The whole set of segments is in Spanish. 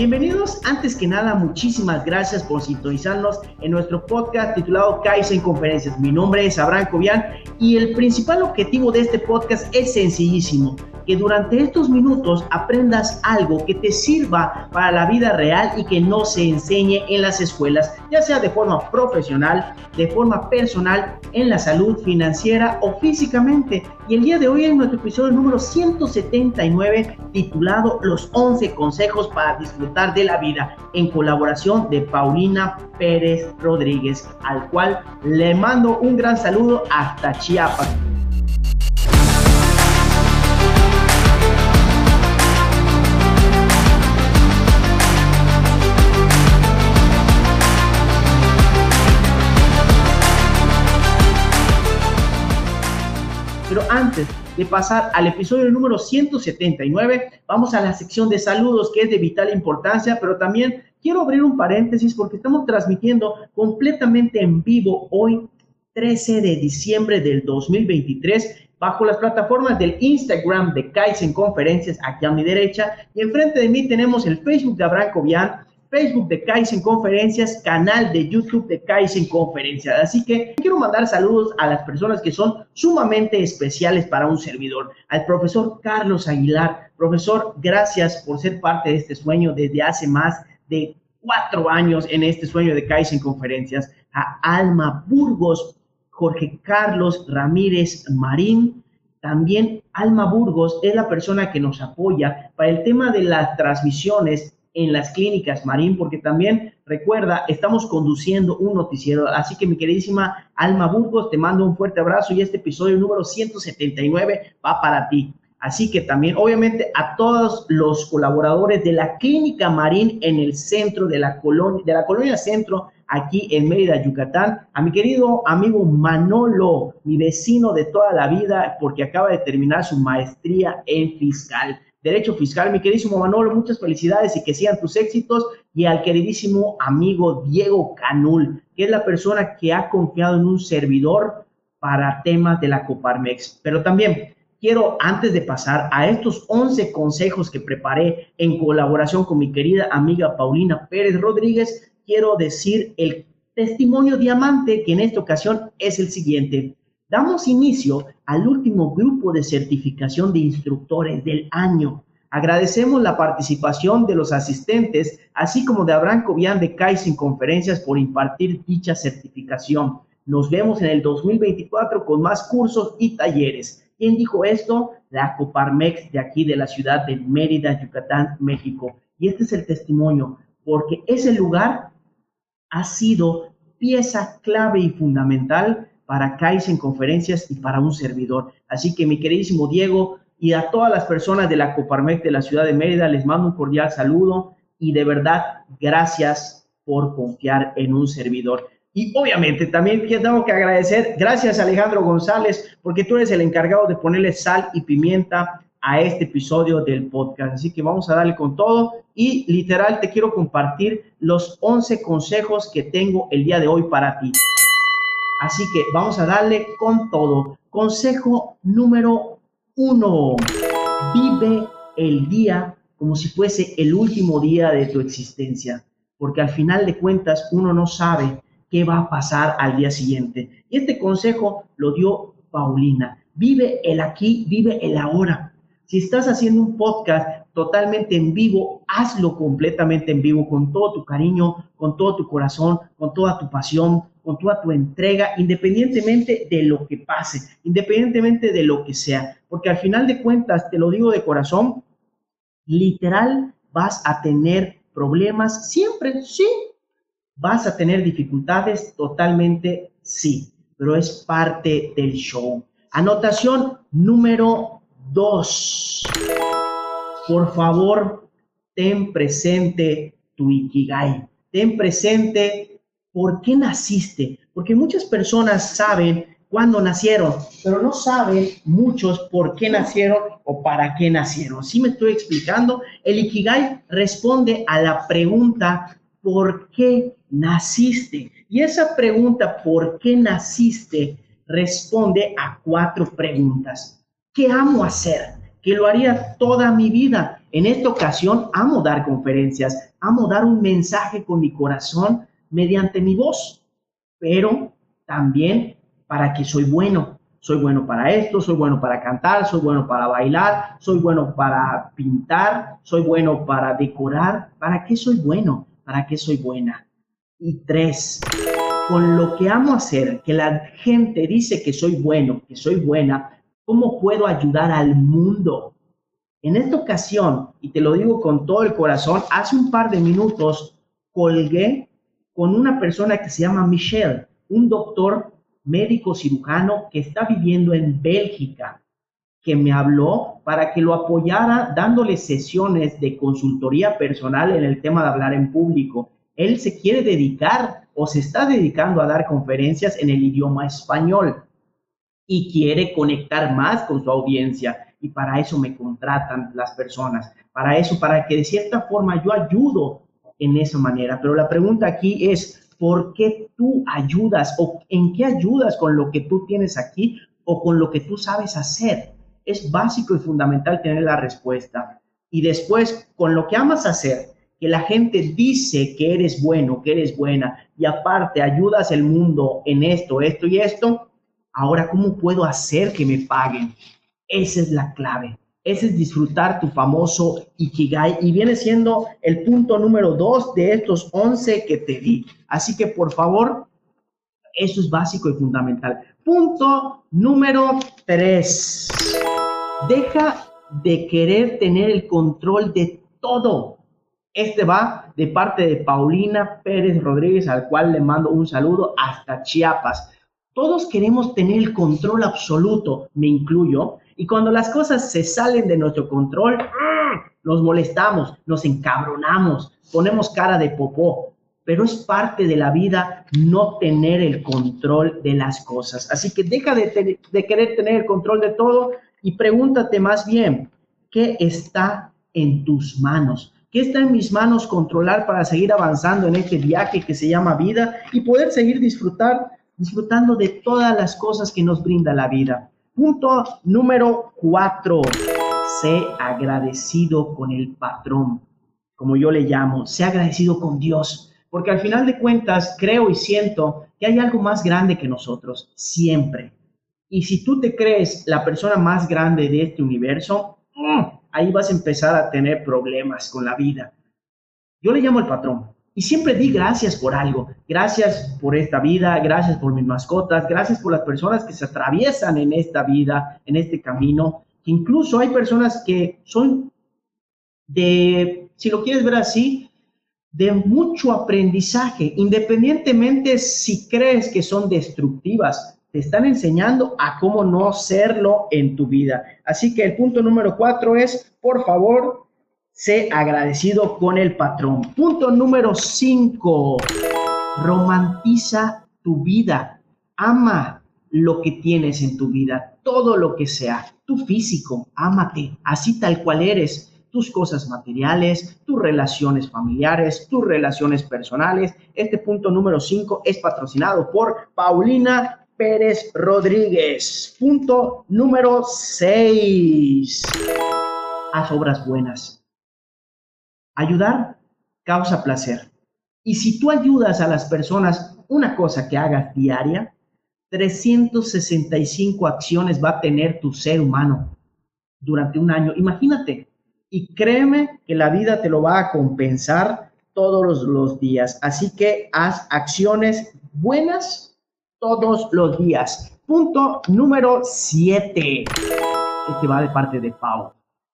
Bienvenidos, antes que nada, muchísimas gracias por sintonizarnos en nuestro podcast titulado Kaizen Conferencias. Mi nombre es Abraham Cobian y el principal objetivo de este podcast es sencillísimo, que durante estos minutos aprendas algo que te sirva para la vida real y que no se enseñe en las escuelas, ya sea de forma profesional, de forma personal, en la salud financiera o físicamente. Y el día de hoy en nuestro episodio número 179 titulado Los 11 consejos para disfrutar de la vida en colaboración de Paulina Pérez Rodríguez, al cual le mando un gran saludo hasta Chiapas. Pero antes de pasar al episodio número 179, vamos a la sección de saludos que es de vital importancia, pero también quiero abrir un paréntesis porque estamos transmitiendo completamente en vivo hoy, 13 de diciembre del 2023, bajo las plataformas del Instagram de Kaizen Conferencias, aquí a mi derecha, y enfrente de mí tenemos el Facebook de Abraham Cobian, Facebook de Kaizen Conferencias, canal de YouTube de Kaizen Conferencias. Así que quiero mandar saludos a las personas que son sumamente especiales para un servidor. Al profesor Carlos Aguilar. Profesor, gracias por ser parte de este sueño desde hace más de cuatro años en este sueño de Kaizen Conferencias. A Alma Burgos, Jorge Carlos Ramírez Marín. También Alma Burgos es la persona que nos apoya para el tema de las transmisiones en las clínicas Marín, porque también recuerda, estamos conduciendo un noticiero. Así que mi queridísima Alma Burgos, te mando un fuerte abrazo y este episodio número 179 va para ti. Así que también, obviamente, a todos los colaboradores de la Clínica Marín en el centro de la colonia, de la colonia centro, aquí en Mérida, Yucatán, a mi querido amigo Manolo, mi vecino de toda la vida, porque acaba de terminar su maestría en fiscal. Derecho Fiscal. Mi queridísimo Manolo, muchas felicidades y que sigan tus éxitos. Y al queridísimo amigo Diego Canul, que es la persona que ha confiado en un servidor para temas de la Coparmex. Pero también quiero, antes de pasar a estos 11 consejos que preparé en colaboración con mi querida amiga Paulina Pérez Rodríguez, quiero decir el testimonio diamante que en esta ocasión es el siguiente. Damos inicio al último grupo de certificación de instructores del año. Agradecemos la participación de los asistentes, así como de Abraham Cobian de Kaizen Conferencias por impartir dicha certificación. Nos vemos en el 2024 con más cursos y talleres. ¿Quién dijo esto? La Coparmex de aquí de la ciudad de Mérida, Yucatán, México. Y este es el testimonio, porque ese lugar ha sido pieza clave y fundamental para Kaizen Conferencias y para un servidor. Así que mi queridísimo Diego y a todas las personas de la Coparmec de la ciudad de Mérida les mando un cordial saludo y de verdad gracias por confiar en un servidor. Y obviamente también tengo que agradecer, gracias Alejandro González, porque tú eres el encargado de ponerle sal y pimienta a este episodio del podcast. Así que vamos a darle con todo y literal te quiero compartir los 11 consejos que tengo el día de hoy para ti. Así que vamos a darle con todo. Consejo número uno. Vive el día como si fuese el último día de tu existencia, porque al final de cuentas uno no sabe qué va a pasar al día siguiente. Y este consejo lo dio Paulina. Vive el aquí, vive el ahora. Si estás haciendo un podcast totalmente en vivo, hazlo completamente en vivo, con todo tu cariño, con todo tu corazón, con toda tu pasión, con toda tu entrega, independientemente de lo que pase, independientemente de lo que sea. Porque al final de cuentas, te lo digo de corazón, literal vas a tener problemas siempre, sí. Vas a tener dificultades totalmente, sí. Pero es parte del show. Anotación número dos. Por favor, ten presente tu Ikigai. Ten presente por qué naciste, porque muchas personas saben cuándo nacieron, pero no saben muchos por qué nacieron o para qué nacieron. ¿Sí me estoy explicando? El Ikigai responde a la pregunta ¿por qué naciste? Y esa pregunta ¿por qué naciste? responde a cuatro preguntas. ¿Qué amo hacer? que lo haría toda mi vida. En esta ocasión amo dar conferencias, amo dar un mensaje con mi corazón mediante mi voz, pero también para que soy bueno. Soy bueno para esto, soy bueno para cantar, soy bueno para bailar, soy bueno para pintar, soy bueno para decorar. ¿Para qué soy bueno? ¿Para qué soy buena? Y tres, con lo que amo hacer, que la gente dice que soy bueno, que soy buena, ¿cómo puedo ayudar al mundo? En esta ocasión, y te lo digo con todo el corazón, hace un par de minutos colgué con una persona que se llama Michelle, un doctor médico cirujano que está viviendo en Bélgica, que me habló para que lo apoyara dándole sesiones de consultoría personal en el tema de hablar en público. Él se quiere dedicar o se está dedicando a dar conferencias en el idioma español y quiere conectar más con su audiencia. Y para eso me contratan las personas, para eso, para que de cierta forma yo ayudo en esa manera. Pero la pregunta aquí es, ¿por qué tú ayudas o en qué ayudas con lo que tú tienes aquí o con lo que tú sabes hacer? Es básico y fundamental tener la respuesta. Y después, con lo que amas hacer, que la gente dice que eres bueno, que eres buena, y aparte ayudas al mundo en esto, esto y esto, ahora ¿cómo puedo hacer que me paguen? Esa es la clave. Ese es disfrutar tu famoso Ikigai y viene siendo el punto número dos de estos 11 que te di. Así que por favor, eso es básico y fundamental. Punto número tres. Deja de querer tener el control de todo. Este va de parte de Paulina Pérez Rodríguez, al cual le mando un saludo hasta Chiapas. Todos queremos tener el control absoluto, me incluyo, y cuando las cosas se salen de nuestro control, nos molestamos, nos encabronamos, ponemos cara de popó, pero es parte de la vida no tener el control de las cosas. Así que deja de, de querer tener el control de todo y pregúntate más bien, ¿qué está en tus manos? ¿Qué está en mis manos controlar para seguir avanzando en este viaje que se llama vida y poder seguir disfrutar, disfrutando de todas las cosas que nos brinda la vida? Punto número cuatro. Sé agradecido con el patrón, como yo le llamo. Sé agradecido con Dios, porque al final de cuentas creo y siento que hay algo más grande que nosotros, siempre. Y si tú te crees la persona más grande de este universo, ¡mm! ahí vas a empezar a tener problemas con la vida. Yo le llamo el patrón y siempre di gracias por algo. Gracias por esta vida, gracias por mis mascotas, gracias por las personas que se atraviesan en esta vida, en este camino. Incluso hay personas que son de, si lo quieres ver así, de mucho aprendizaje, independientemente si crees que son destructivas te están enseñando a cómo no serlo en tu vida. Así que el punto número cuatro es, por favor, sé agradecido con el patrón. Punto número cinco, romantiza tu vida. Ama lo que tienes en tu vida, todo lo que sea. Tu físico, ámate, así tal cual eres. Tus cosas materiales, tus relaciones familiares, tus relaciones personales. Este punto número cinco es patrocinado por Paulina Pérez Rodríguez. Punto número 6. Haz obras buenas. Ayudar causa placer. Y si tú ayudas a las personas una cosa que hagas diaria, 365 acciones va a tener tu ser humano durante un año. Imagínate. Y créeme que la vida te lo va a compensar todos los días. Así que haz acciones buenas todos los días. Punto número 7. Este va de parte de Pau.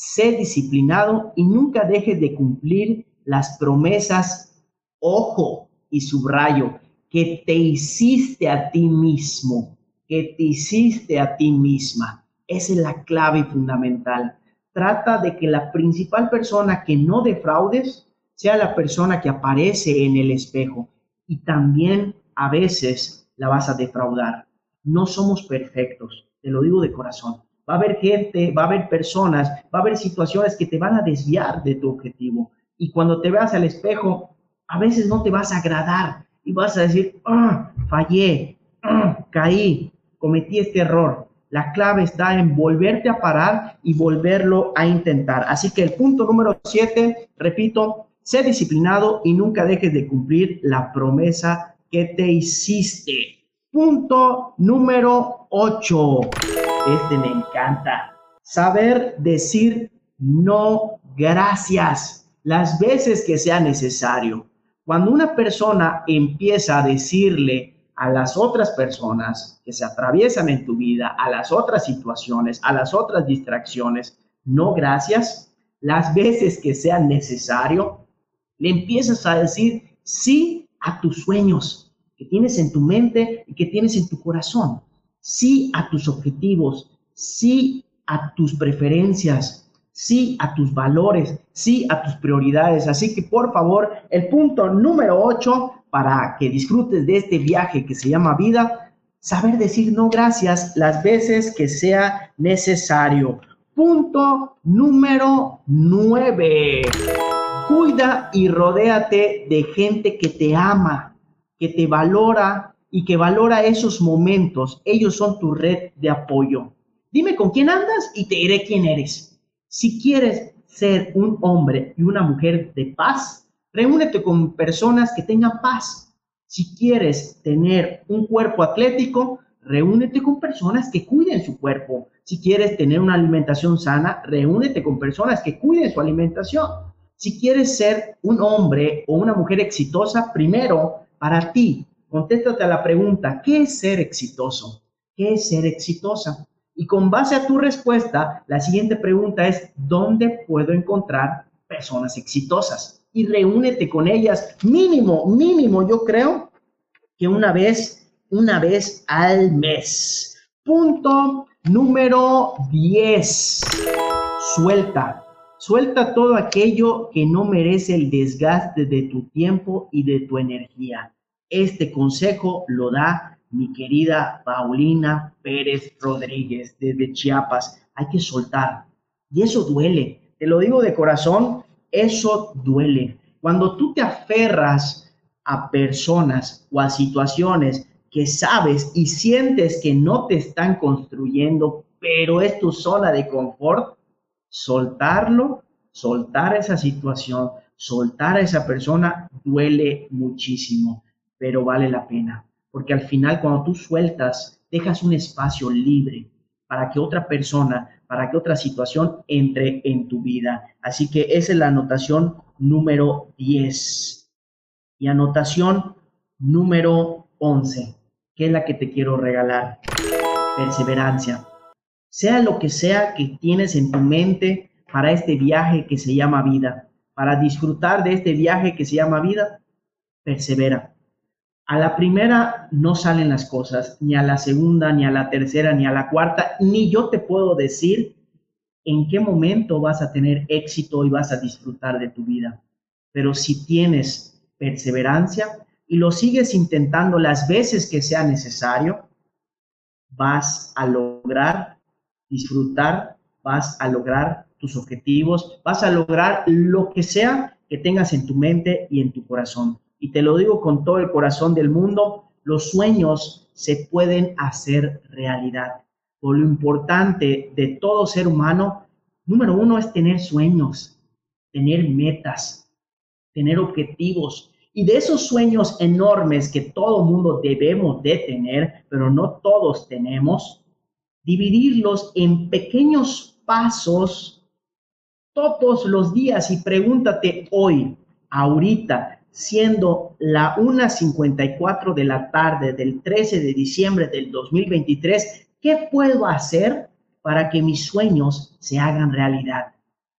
Sé disciplinado y nunca dejes de cumplir las promesas, ojo y subrayo, que te hiciste a ti mismo, que te hiciste a ti misma. Esa es la clave fundamental. Trata de que la principal persona que no defraudes sea la persona que aparece en el espejo. Y también a veces la vas a defraudar. No somos perfectos, te lo digo de corazón. Va a haber gente, va a haber personas, va a haber situaciones que te van a desviar de tu objetivo. Y cuando te veas al espejo, a veces no te vas a agradar y vas a decir, ah, fallé, ah, caí, cometí este error. La clave está en volverte a parar y volverlo a intentar. Así que el punto número siete, repito, sé disciplinado y nunca dejes de cumplir la promesa que te hiciste. Punto número ocho. Este me encanta. Saber decir no gracias las veces que sea necesario. Cuando una persona empieza a decirle a las otras personas que se atraviesan en tu vida, a las otras situaciones, a las otras distracciones, no gracias, las veces que sea necesario, le empiezas a decir sí a tus sueños que tienes en tu mente y que tienes en tu corazón, sí a tus objetivos, sí a tus preferencias, sí a tus valores, sí a tus prioridades. Así que por favor, el punto número 8 para que disfrutes de este viaje que se llama vida, saber decir no gracias las veces que sea necesario. Punto número 9. Cuida y rodéate de gente que te ama, que te valora y que valora esos momentos. Ellos son tu red de apoyo. Dime con quién andas y te diré quién eres. Si quieres ser un hombre y una mujer de paz, reúnete con personas que tengan paz. Si quieres tener un cuerpo atlético, reúnete con personas que cuiden su cuerpo. Si quieres tener una alimentación sana, reúnete con personas que cuiden su alimentación. Si quieres ser un hombre o una mujer exitosa, primero, para ti, contéstate a la pregunta, ¿qué es ser exitoso? ¿Qué es ser exitosa? Y con base a tu respuesta, la siguiente pregunta es, ¿dónde puedo encontrar personas exitosas? Y reúnete con ellas mínimo, mínimo, yo creo que una vez, una vez al mes. Punto número 10. Suelta. Suelta todo aquello que no merece el desgaste de tu tiempo y de tu energía. Este consejo lo da mi querida Paulina Pérez Rodríguez desde Chiapas. Hay que soltar. Y eso duele. Te lo digo de corazón, eso duele. Cuando tú te aferras a personas o a situaciones que sabes y sientes que no te están construyendo, pero es tu zona de confort, soltarlo, soltar esa situación, soltar a esa persona duele muchísimo, pero vale la pena porque al final cuando tú sueltas, dejas un espacio libre para que otra persona, para que otra situación entre en tu vida. Así que esa es la anotación número 10. Y anotación número 11, que es la que te quiero regalar. Perseverancia. Sea lo que sea que tienes en tu mente para este viaje que se llama vida, para disfrutar de este viaje que se llama vida, persevera a la primera no salen las cosas, ni a la segunda, ni a la tercera, ni a la cuarta, ni yo te puedo decir en qué momento vas a tener éxito y vas a disfrutar de tu vida. Pero si tienes perseverancia y lo sigues intentando las veces que sea necesario, vas a lograr disfrutar, vas a lograr tus objetivos, vas a lograr lo que sea que tengas en tu mente y en tu corazón y te lo digo con todo el corazón del mundo, los sueños se pueden hacer realidad. Por lo importante de todo ser humano, número uno es tener sueños, tener metas, tener objetivos. Y de esos sueños enormes que todo mundo debemos de tener, pero no todos tenemos, dividirlos en pequeños pasos todos los días y pregúntate hoy, ahorita, siendo la 1.54 de la tarde del 13 de diciembre del 2023, ¿qué puedo hacer para que mis sueños se hagan realidad?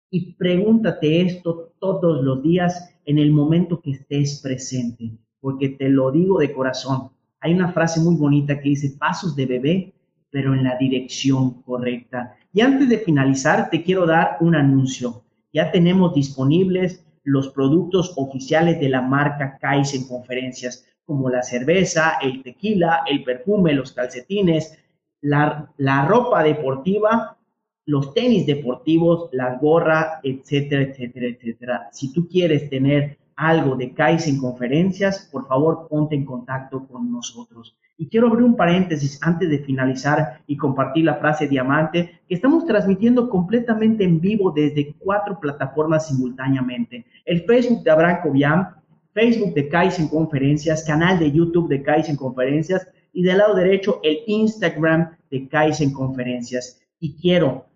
Y pregúntate esto todos los días en el momento que estés presente, porque te lo digo de corazón. Hay una frase muy bonita que dice, pasos de bebé, pero en la dirección correcta. Y antes de finalizar, te quiero dar un anuncio. Ya tenemos disponibles los productos oficiales de la marca Kais en conferencias, como la cerveza, el tequila, el perfume, los calcetines, la, la ropa deportiva, los tenis deportivos, la gorra, etcétera, etcétera, etcétera. Si tú quieres tener algo de Kaizen Conferencias, por favor ponte en contacto con nosotros. Y quiero abrir un paréntesis antes de finalizar y compartir la frase diamante, que estamos transmitiendo completamente en vivo desde cuatro plataformas simultáneamente. El Facebook de Abraham Cobian, Facebook de Kaizen Conferencias, canal de YouTube de Kaizen Conferencias y del lado derecho el Instagram de Kaizen Conferencias. Y quiero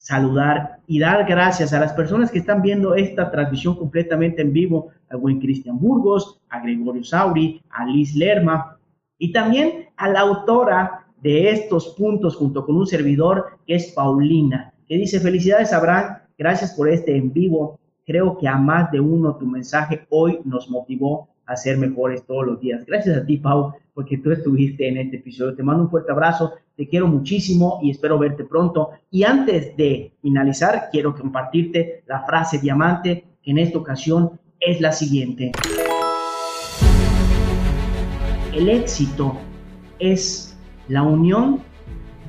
saludar y dar gracias a las personas que están viendo esta transmisión completamente en vivo, al buen Cristian Burgos, a Gregorio Sauri, a Liz Lerma y también a la autora de estos puntos junto con un servidor que es Paulina, que dice felicidades Abraham, gracias por este en vivo, creo que a más de uno tu mensaje hoy nos motivó a ser mejores todos los días. Gracias a ti Pau, porque tú estuviste en este episodio. Te mando un fuerte abrazo, te quiero muchísimo y espero verte pronto. Y antes de finalizar, quiero compartirte la frase diamante, que en esta ocasión es la siguiente. El éxito es la unión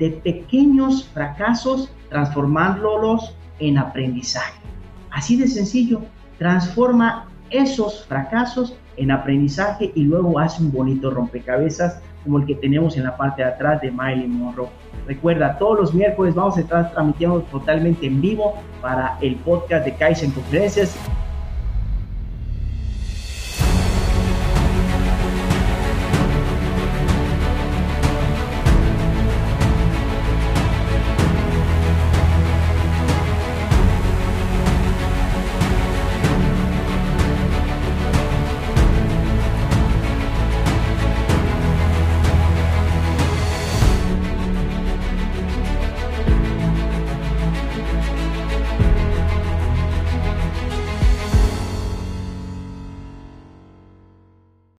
de pequeños fracasos transformándolos en aprendizaje. Así de sencillo, transforma esos fracasos en aprendizaje y luego hace un bonito rompecabezas como el que tenemos en la parte de atrás de Marilyn Monroe. Recuerda, todos los miércoles vamos a estar transmitiendo totalmente en vivo para el podcast de Kaizen Conferencias